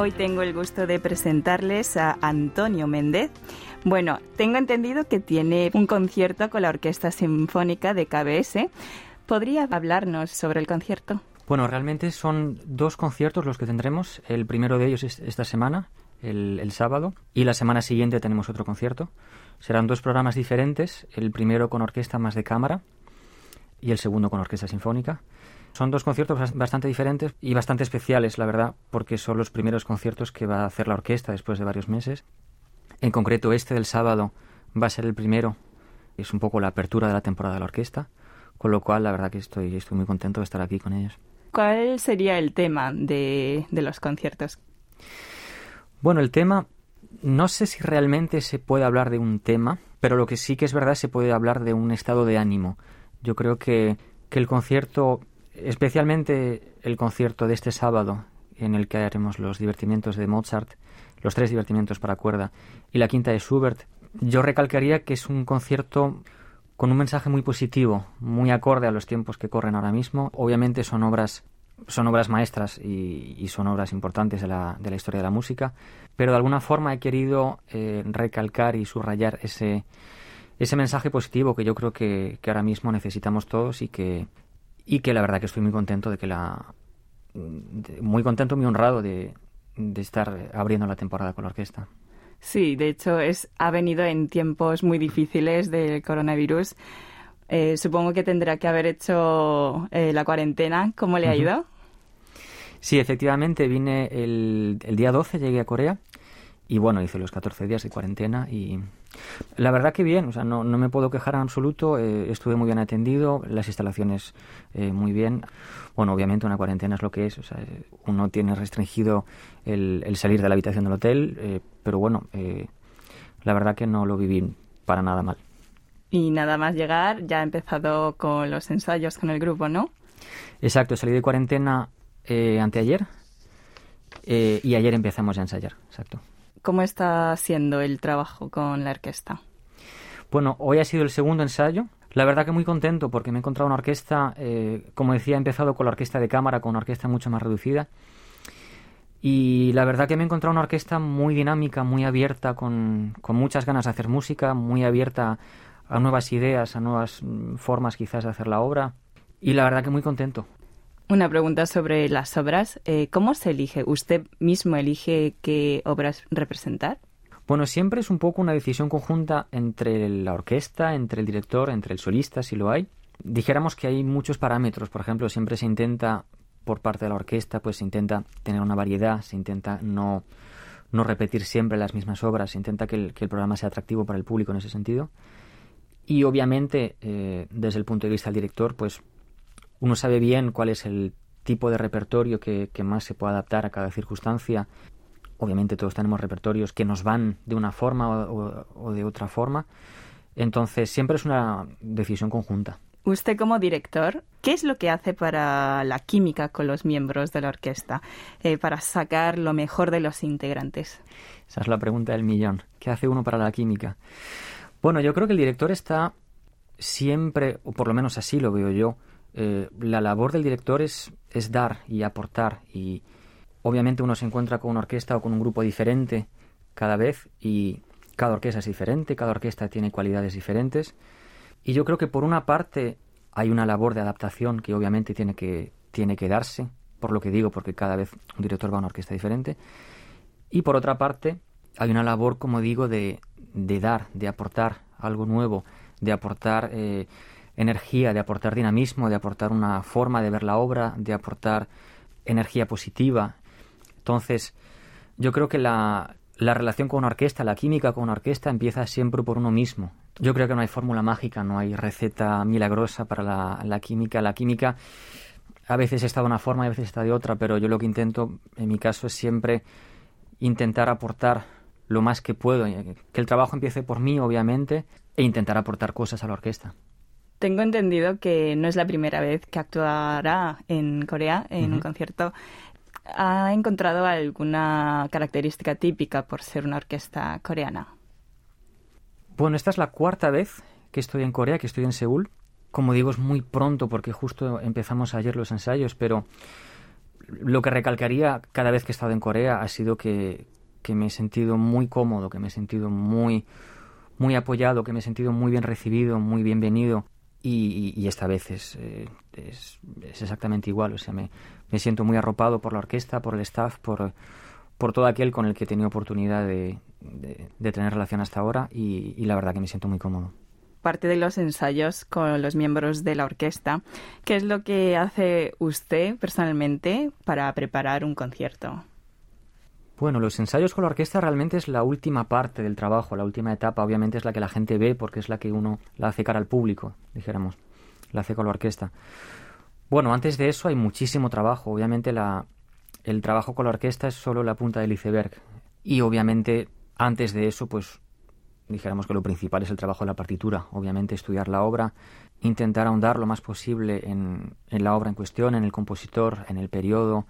Hoy tengo el gusto de presentarles a Antonio Méndez. Bueno, tengo entendido que tiene un concierto con la Orquesta Sinfónica de KBS. ¿Podría hablarnos sobre el concierto? Bueno, realmente son dos conciertos los que tendremos. El primero de ellos es esta semana, el, el sábado, y la semana siguiente tenemos otro concierto. Serán dos programas diferentes, el primero con orquesta más de cámara y el segundo con orquesta sinfónica. Son dos conciertos bastante diferentes y bastante especiales, la verdad, porque son los primeros conciertos que va a hacer la orquesta después de varios meses. En concreto, este del sábado va a ser el primero, es un poco la apertura de la temporada de la orquesta, con lo cual la verdad que estoy, estoy muy contento de estar aquí con ellos. ¿Cuál sería el tema de, de los conciertos? Bueno, el tema, no sé si realmente se puede hablar de un tema, pero lo que sí que es verdad se puede hablar de un estado de ánimo. Yo creo que, que el concierto especialmente el concierto de este sábado, en el que haremos los divertimientos de Mozart, los tres divertimientos para cuerda, y la quinta de Schubert, yo recalcaría que es un concierto con un mensaje muy positivo, muy acorde a los tiempos que corren ahora mismo. Obviamente son obras son obras maestras y, son obras importantes de la, de la, historia de la música, pero de alguna forma he querido eh, recalcar y subrayar ese, ese mensaje positivo que yo creo que, que ahora mismo necesitamos todos y que, y que la verdad que estoy muy contento de que la muy contento muy honrado de, estar abriendo la temporada con la orquesta. Sí de hecho es ha venido en tiempos muy difíciles del coronavirus. Eh, supongo que tendrá que haber hecho eh, la cuarentena. Cómo le ha ido sí efectivamente vine el, el día 12 llegué a Corea y bueno, hice los 14 días de cuarentena y la verdad que bien, o sea, no, no me puedo quejar en absoluto, eh, estuve muy bien atendido, las instalaciones eh, muy bien. Bueno, obviamente una cuarentena es lo que es, o sea, uno tiene restringido el, el salir de la habitación del hotel, eh, pero bueno, la verdad que no lo viví para nada mal. Y nada más llegar, ya ha empezado con los ensayos con el grupo, ¿no? Exacto, salí de cuarentena anteayer y ayer empezamos a ensayar, exacto. ¿Cómo está siendo el trabajo con la orquesta? Bueno, hoy ha sido el segundo ensayo. La verdad que muy contento porque me he encontrado una orquesta, eh, como decía, he empezado con la orquesta de cámara, con una orquesta mucho más reducida. Y la verdad que me he encontrado una orquesta muy dinámica, muy abierta, con, con muchas ganas de hacer música, muy abierta a nuevas ideas, a nuevas mm, formas quizás de hacer la obra. Y la verdad que muy contento. Una pregunta sobre las obras. Eh, ¿Cómo se elige? ¿Usted mismo elige qué obras representar? Bueno, siempre es un poco una decisión conjunta entre la orquesta, entre el director, entre el solista, si lo hay. Dijéramos que hay muchos parámetros. Por ejemplo, siempre se intenta, por parte de la orquesta, pues se intenta tener una variedad, se intenta no, no repetir siempre las mismas obras, se intenta que el, programa sea atractivo para el público en ese sentido. Y obviamente, eh, desde el punto de vista del director, pues uno sabe bien cuál es el tipo de repertorio que, más se puede adaptar a cada circunstancia. Obviamente todos tenemos repertorios que nos van de una forma o, de otra forma. Entonces siempre es una decisión conjunta. Usted como director, ¿qué es lo que hace para la química con los miembros de la orquesta, eh, para sacar lo mejor de los integrantes? Esa es la pregunta del millón. ¿Qué hace uno para la química? Bueno, yo creo que el director está siempre, o por lo menos así lo veo yo, eh, la labor del director es, dar y aportar y obviamente uno se encuentra con una orquesta o con un grupo diferente cada vez y cada orquesta es diferente, cada orquesta tiene cualidades diferentes y yo creo que por una parte hay una labor de adaptación que obviamente tiene que, tiene que darse, por lo que digo, porque cada vez un director va a una orquesta diferente y por otra parte hay una labor, como digo, de, de dar, de aportar algo nuevo, de aportar eh, energía, de aportar dinamismo, de aportar una forma de ver la obra, de aportar energía positiva. Entonces, yo creo que la, la relación con una orquesta, la química con una orquesta empieza siempre por uno mismo. Yo creo que no hay fórmula mágica, no hay receta milagrosa para la, la, química. La química a veces está de una forma y a veces está de otra, pero yo lo que intento, en mi caso, es siempre intentar aportar lo más que puedo, que el trabajo empiece por mí, obviamente, e intentar aportar cosas a la orquesta. Tengo entendido que no es la primera vez que actuará en Corea en un concierto. ¿Ha encontrado alguna característica típica por ser una orquesta coreana? Bueno, esta es la cuarta vez que estoy en Corea, que estoy en Seúl. Como digo, es muy pronto porque justo empezamos ayer los ensayos, pero lo que recalcaría cada vez que he estado en Corea ha sido que, que me he sentido muy cómodo, que me he sentido muy, muy apoyado, que me he sentido muy bien recibido, muy bienvenido. Y, esta vez es, eh, es, es, exactamente igual. O sea, me, me, siento muy arropado por la orquesta, por el staff, por, por todo aquel con el que he tenido oportunidad de, de, de tener relación hasta ahora y, y la verdad que me siento muy cómodo parte de los ensayos con los miembros de la orquesta. ¿Qué es lo que hace usted personalmente para preparar un concierto? Bueno, los ensayos con la orquesta realmente es la última parte del trabajo, la última etapa, obviamente es la que la gente ve porque es la que uno la hace cara al público, dijéramos, la hace con la orquesta. Bueno, antes de eso hay muchísimo trabajo, obviamente la, el trabajo con la orquesta es solo la punta del iceberg y obviamente antes de eso pues dijéramos que lo principal es el trabajo de la partitura, obviamente estudiar la obra, intentar ahondar lo más posible en, en la obra en cuestión, en el compositor, en el periodo,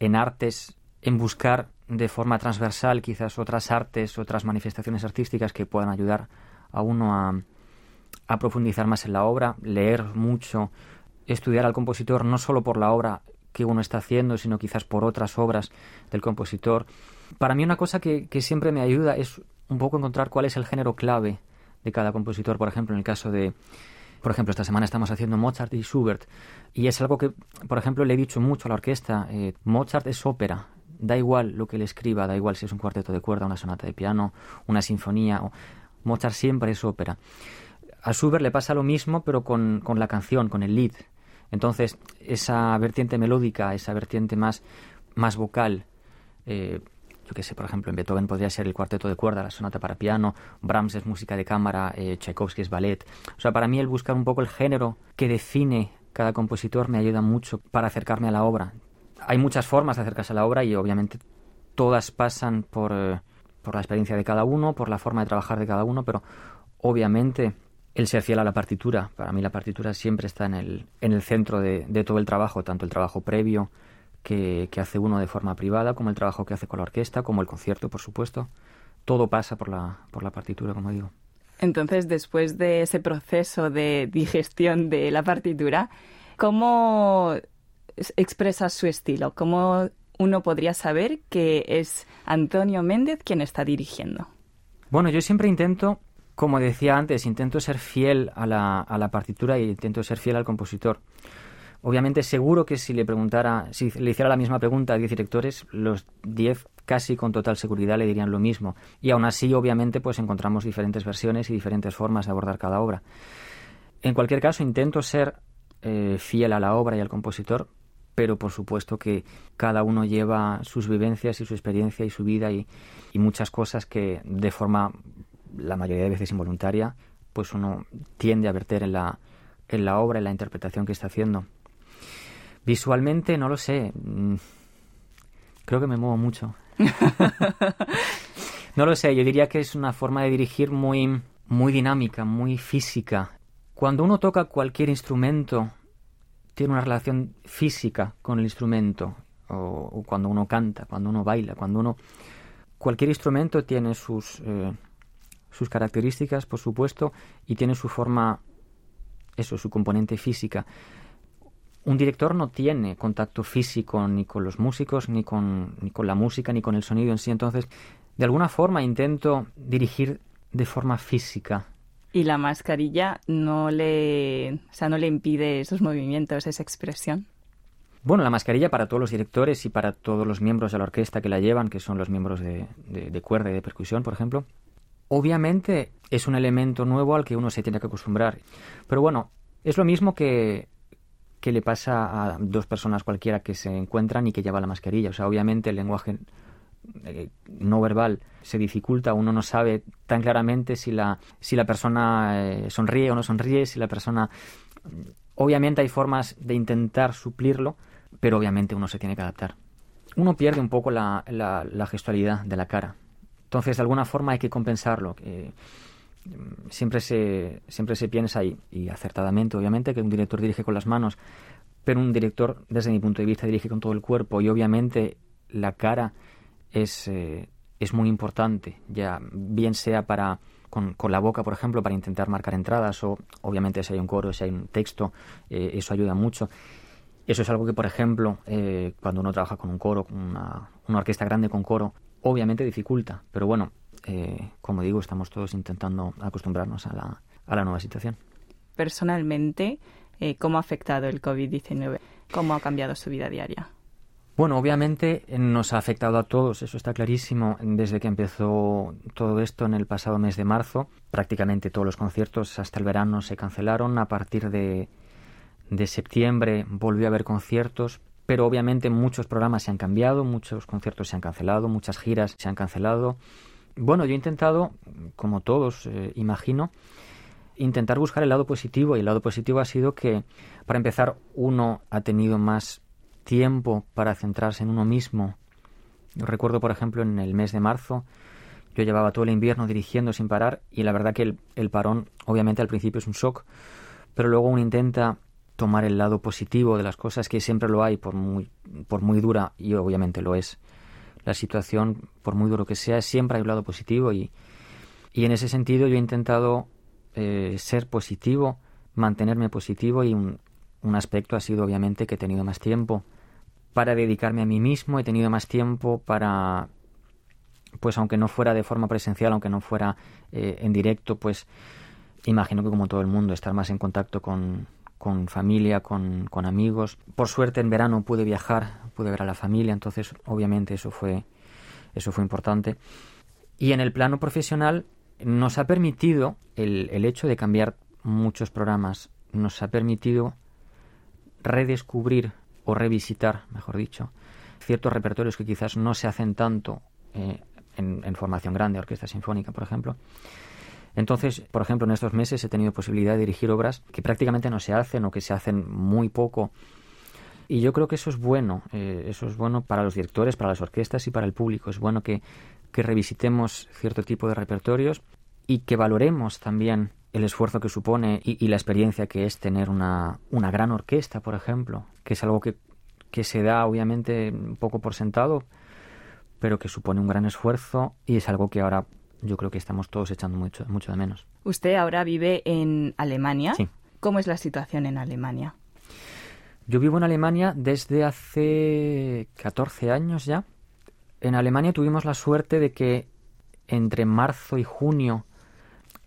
en artes, en buscar de forma transversal quizás otras artes, otras manifestaciones artísticas que puedan ayudar a uno a, profundizar más en la obra, leer mucho, estudiar al compositor no solo por la obra que uno está haciendo, sino quizás por otras obras del compositor. Para mí una cosa que, que siempre me ayuda es un poco encontrar cuál es el género clave de cada compositor. Por ejemplo, en el caso de, por ejemplo, esta semana estamos haciendo Mozart y Schubert, y es algo que, por ejemplo, le he dicho mucho a la orquesta, eh, Mozart es ópera, da igual lo que él escriba, da igual si es un cuarteto de cuerda, una sonata de piano, una sinfonía, o, Mozart siempre es ópera. A Schubert le pasa lo mismo, pero con, con la canción, con el lead. Entonces, esa vertiente melódica, esa vertiente más, más vocal, eh, yo que sé, por ejemplo, en Beethoven podría ser el cuarteto de cuerda, la sonata para piano, Brahms es música de cámara, eh, Tchaikovsky es ballet. O sea, para mí el buscar un poco el género que define cada compositor me ayuda mucho para acercarme a la obra. Hay muchas formas de acercarse a la obra y obviamente todas pasan por, eh, por la experiencia de cada uno, por la forma de trabajar de cada uno, pero obviamente el ser fiel a la partitura. Para mí la partitura siempre está en el, en el centro de, de todo el trabajo, tanto el trabajo previo, que, que, hace uno de forma privada, como el trabajo que hace con la orquesta, como el concierto, por supuesto. Todo pasa por la, por la partitura, como digo. Entonces, después de ese proceso de digestión de la partitura, ¿cómo expresas su estilo? ¿Cómo uno podría saber que es Antonio Méndez quien está dirigiendo? Bueno, yo siempre intento, como decía antes, intento ser fiel a la, a la partitura y intento ser fiel al compositor. Obviamente seguro que si le preguntara, si le hiciera la misma pregunta a 10 directores, los 10 casi con total seguridad le dirían lo mismo. Y aún así, obviamente, pues encontramos diferentes versiones y diferentes formas de abordar cada obra. En cualquier caso, intento ser eh, fiel a la obra y al compositor, pero por supuesto que cada uno lleva sus vivencias y su experiencia y su vida y, y muchas cosas que de forma, la mayoría de veces involuntaria, pues uno tiende a verter en la, en la obra, en la interpretación que está haciendo. Visualmente, no lo sé. Mm, creo que me muevo mucho. no lo sé, yo diría que es una forma de dirigir muy, muy dinámica, muy física. Cuando uno toca cualquier instrumento, tiene una relación física con el instrumento. O, cuando uno canta, cuando uno baila, cuando uno... Cualquier instrumento tiene sus, eh, sus características, por supuesto, y tiene su forma, eso, su componente física un director no tiene contacto físico ni con los músicos, ni con, ni con la música, ni con el sonido en sí. Entonces, de alguna forma intento dirigir de forma física. ¿Y la mascarilla no le, o sea, no le impide esos movimientos, esa expresión? Bueno, la mascarilla para todos los directores y para todos los miembros de la orquesta que la llevan, que son los miembros de, de, de cuerda y de percusión, por ejemplo, obviamente es un elemento nuevo al que uno se tiene que acostumbrar. Pero bueno, es lo mismo que que le pasa a dos personas cualquiera que se encuentran y que lleva la mascarilla. O sea, obviamente el lenguaje eh, no verbal se dificulta, uno no sabe tan claramente si la, si la persona eh, sonríe o no sonríe, si la persona... Obviamente hay formas de intentar suplirlo, pero obviamente uno se tiene que adaptar. Uno pierde un poco la, gestualidad de la cara. Entonces, de alguna forma hay que compensarlo. Eh, siempre se, siempre se piensa, y, y, acertadamente obviamente, que un director dirige con las manos, pero un director, desde mi punto de vista, dirige con todo el cuerpo y obviamente la cara es, eh, es muy importante, ya bien sea para con, con, la boca, por ejemplo, para intentar marcar entradas o obviamente si hay un coro, si hay un texto, eh, eso ayuda mucho. Eso es algo que, por ejemplo, eh, cuando uno trabaja con un coro, con una, orquesta grande con coro, obviamente dificulta. Pero bueno, como digo, estamos todos intentando acostumbrarnos a la, a la nueva situación. Personalmente, ¿cómo ha afectado el COVID-19? ¿Cómo ha cambiado su vida diaria? Bueno, obviamente nos ha afectado a todos, eso está clarísimo. Desde que empezó todo esto en el pasado mes de marzo, prácticamente todos los conciertos hasta el verano se cancelaron. A partir de, de septiembre volvió a haber conciertos, pero obviamente muchos programas se han cambiado, muchos conciertos se han cancelado, muchas giras se han cancelado. Bueno, yo he intentado, como todos, eh, imagino, intentar buscar el lado positivo y el lado positivo ha sido que, para empezar, uno ha tenido más tiempo para centrarse en uno mismo. Yo recuerdo, por ejemplo, en el mes de marzo, yo llevaba todo el invierno dirigiendo sin parar y la verdad que el, parón, obviamente al principio es un shock, pero luego uno intenta tomar el lado positivo de las cosas, que siempre lo hay, por muy, por muy dura, y obviamente lo es. La situación, por muy duro que sea, siempre hay un lado positivo y, y en ese sentido yo he intentado eh, ser positivo, mantenerme positivo y un, un aspecto ha sido obviamente que he tenido más tiempo para dedicarme a mí mismo, he tenido más tiempo para, pues aunque no fuera de forma presencial, aunque no fuera eh, en directo, pues imagino que como todo el mundo, estar más en contacto con, con familia, con, con, amigos. Por suerte en verano pude viajar, pude ver a la familia, entonces obviamente eso fue, eso fue importante. Y en el plano profesional nos ha permitido el, el hecho de cambiar muchos programas, nos ha permitido redescubrir o revisitar, mejor dicho, ciertos repertorios que quizás no se hacen tanto eh, en, formación grande, orquesta sinfónica, por ejemplo, entonces, por ejemplo, en estos meses he tenido posibilidad de dirigir obras que prácticamente no se hacen o que se hacen muy poco. Y yo creo que eso es bueno, eh, eso es bueno para los directores, para las orquestas y para el público. Es bueno que, que revisitemos cierto tipo de repertorios y que valoremos también el esfuerzo que supone y, y, la experiencia que es tener una, una gran orquesta, por ejemplo, que es algo que, que se da obviamente un poco por sentado, pero que supone un gran esfuerzo y es algo que ahora yo creo que estamos todos echando mucho, mucho de menos. Usted ahora vive en Alemania. Sí. ¿Cómo es la situación en Alemania? Yo vivo en Alemania desde hace 14 años ya. En Alemania tuvimos la suerte de que entre marzo y junio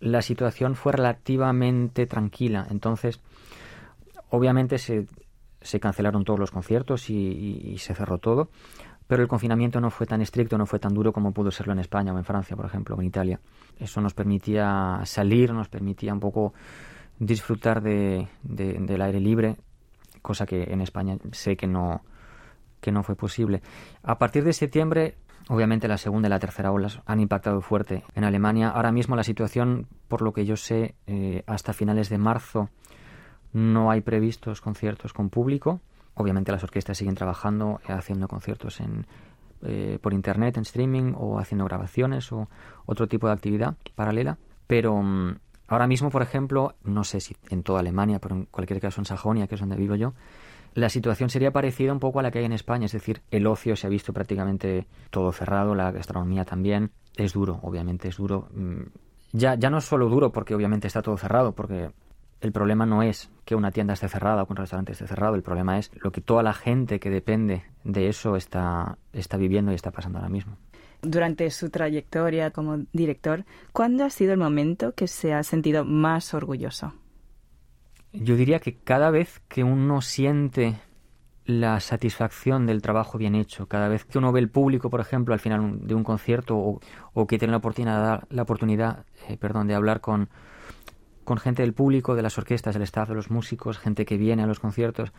la situación fue relativamente tranquila. Entonces, obviamente se, se cancelaron todos los conciertos y, y, se cerró todo pero el confinamiento no fue tan estricto, no fue tan duro como pudo serlo en España o en Francia, por ejemplo, o en Italia. Eso nos permitía salir, nos permitía un poco disfrutar de, de, del aire libre, cosa que en España sé que no, que no fue posible. A partir de septiembre, obviamente la segunda y la tercera olas han impactado fuerte en Alemania. Ahora mismo la situación, por lo que yo sé, eh, hasta finales de marzo no hay previstos conciertos con público Obviamente las orquestas siguen trabajando, eh, haciendo conciertos en, eh, por internet, en streaming o haciendo grabaciones o otro tipo de actividad paralela. Pero um, ahora mismo, por ejemplo, no sé si en toda Alemania, pero en cualquier caso en Sajonia, que es donde vivo yo, la situación sería parecida un poco a la que hay en España, es decir, el ocio se ha visto prácticamente todo cerrado, la gastronomía también. Es duro, obviamente es duro. Mm, ya, ya no es solo duro porque obviamente está todo cerrado, porque el problema no es que una tienda esté cerrada o que un restaurante esté cerrado, el problema es lo que toda la gente que depende de eso está, está viviendo y está pasando ahora mismo. Durante su trayectoria como director, ¿cuándo ha sido el momento que se ha sentido más orgulloso? Yo diría que cada vez que uno siente la satisfacción del trabajo bien hecho, cada vez que uno ve el público, por ejemplo, al final de un concierto o, o que tiene la oportunidad, la oportunidad eh, perdón, de hablar con, con gente del público, de las orquestas, del staff, de los músicos, gente que viene a los conciertos.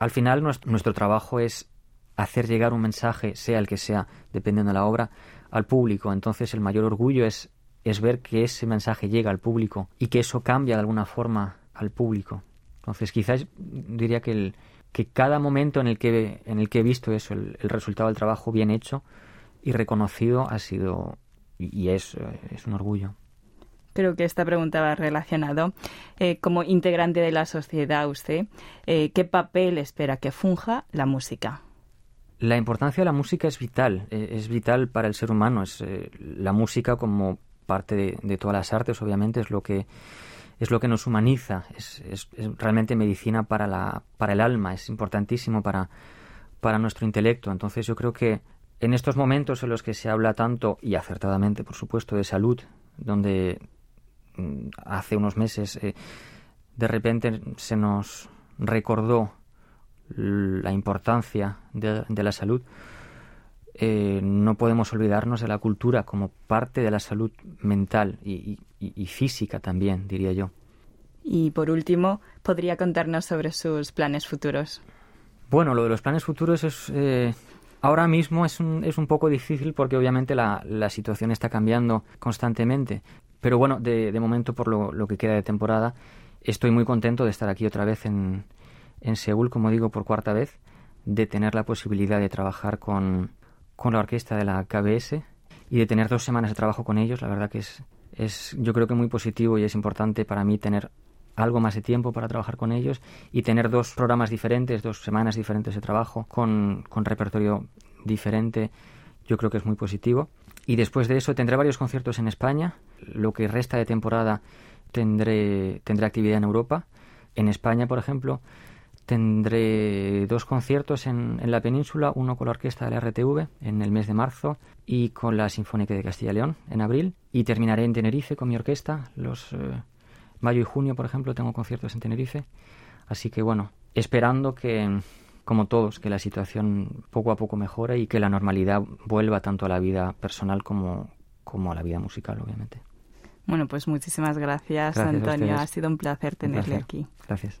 Al final nuestro, nuestro trabajo es hacer llegar un mensaje, sea el que sea, dependiendo de la obra, al público. Entonces el mayor orgullo es, es ver que ese mensaje llega al público y que eso cambia de alguna forma al público. Entonces quizás diría que, el, que cada momento en el que, en el que he visto eso, el, el resultado del trabajo bien hecho y reconocido ha sido y es, es un orgullo creo que esta pregunta va relacionado. Eh, como integrante de la sociedad, usted, eh, ¿qué papel espera que funja la música? La importancia de la música es vital, eh, es vital para el ser humano. Es, la música como parte de, de, todas las artes, obviamente, es lo que es lo que nos humaniza, es, realmente medicina para, la, para el alma, es importantísimo para, para nuestro intelecto. Entonces yo creo que en estos momentos en los que se habla tanto, y acertadamente por supuesto, de salud, donde mm, hace unos meses eh, de repente se nos recordó la importancia de, la salud, eh, no podemos olvidarnos de la cultura como parte de la salud mental y, física también, diría yo. Y por último, ¿podría contarnos sobre sus planes futuros? Bueno, lo de los planes futuros es... Eh, ahora mismo es un, es un poco difícil porque obviamente la, la situación está cambiando constantemente. Pero bueno, de, de momento, por lo, lo, que queda de temporada, estoy muy contento de estar aquí otra vez en, en Seúl, como digo, por cuarta vez, de tener la posibilidad de trabajar con, con la orquesta de la KBS y de tener dos semanas de trabajo con ellos. La verdad que es, es, yo creo que muy positivo y es importante para mí tener algo más de tiempo para trabajar con ellos y tener dos programas diferentes, dos semanas diferentes de trabajo con, con repertorio diferente, yo creo que es muy positivo. Y después de eso tendré varios conciertos en España. Lo que resta de temporada tendré, tendré actividad en Europa. En España, por ejemplo, Tendré dos conciertos en, la península, uno con la orquesta de la RTV en el mes de marzo y con la Sinfónica de Castilla y León en abril. Y terminaré en Tenerife con mi orquesta. Los eh, mayo y junio, por ejemplo, tengo conciertos en Tenerife. Así que bueno, esperando que, como todos, que la situación poco a poco mejore y que la normalidad vuelva tanto a la vida personal como, como a la vida musical, obviamente. Bueno, pues muchísimas gracias, Antonio. Ha sido un placer tenerle aquí. Gracias.